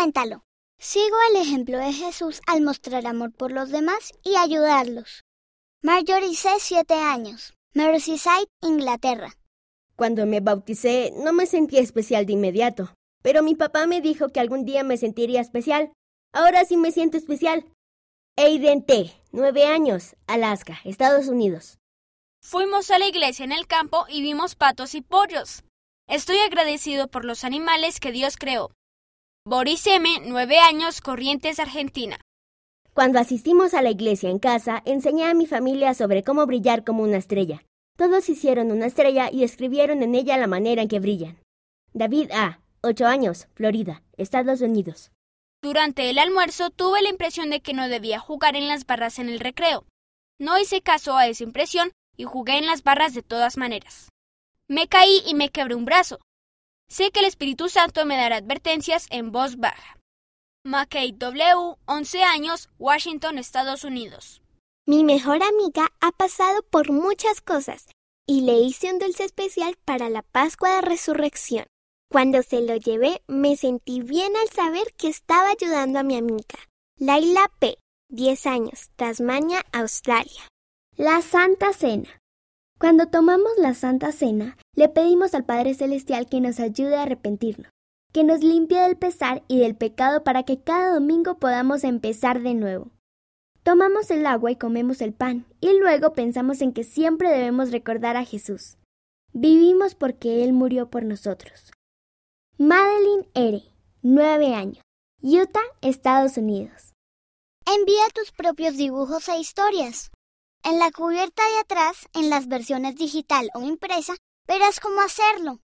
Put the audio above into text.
cuéntalo. Sigo el ejemplo de Jesús al mostrar amor por los demás y ayudarlos. Marjorie C., 7 años. Merseyside, Inglaterra. Cuando me bauticé no me sentí especial de inmediato, pero mi papá me dijo que algún día me sentiría especial. Ahora sí me siento especial. Aiden T., 9 años, Alaska, Estados Unidos. Fuimos a la iglesia en el campo y vimos patos y pollos. Estoy agradecido por los animales que Dios creó. Boris M., 9 años, Corrientes, Argentina. Cuando asistimos a la iglesia en casa, enseñé a mi familia sobre cómo brillar como una estrella. Todos hicieron una estrella y escribieron en ella la manera en que brillan. David A., 8 años, Florida, Estados Unidos. Durante el almuerzo tuve la impresión de que no debía jugar en las barras en el recreo. No hice caso a esa impresión y jugué en las barras de todas maneras. Me caí y me quebré un brazo. Sé que el Espíritu Santo me dará advertencias en voz baja. McKay W., 11 años, Washington, Estados Unidos. Mi mejor amiga ha pasado por muchas cosas y le hice un dulce especial para la Pascua de Resurrección. Cuando se lo llevé, me sentí bien al saber que estaba ayudando a mi amiga. Laila P., 10 años, Tasmania, Australia. La Santa Cena. Cuando tomamos la Santa Cena, le pedimos al Padre Celestial que nos ayude a arrepentirnos que nos limpie del pesar y del pecado para que cada domingo podamos empezar de nuevo. Tomamos el agua y comemos el pan, y luego pensamos en que siempre debemos recordar a Jesús. Vivimos porque Él murió por nosotros. Madeline R., 9 años, Utah, Estados Unidos. Envía tus propios dibujos e historias. En la cubierta de atrás, en las versiones digital o impresa, verás cómo hacerlo.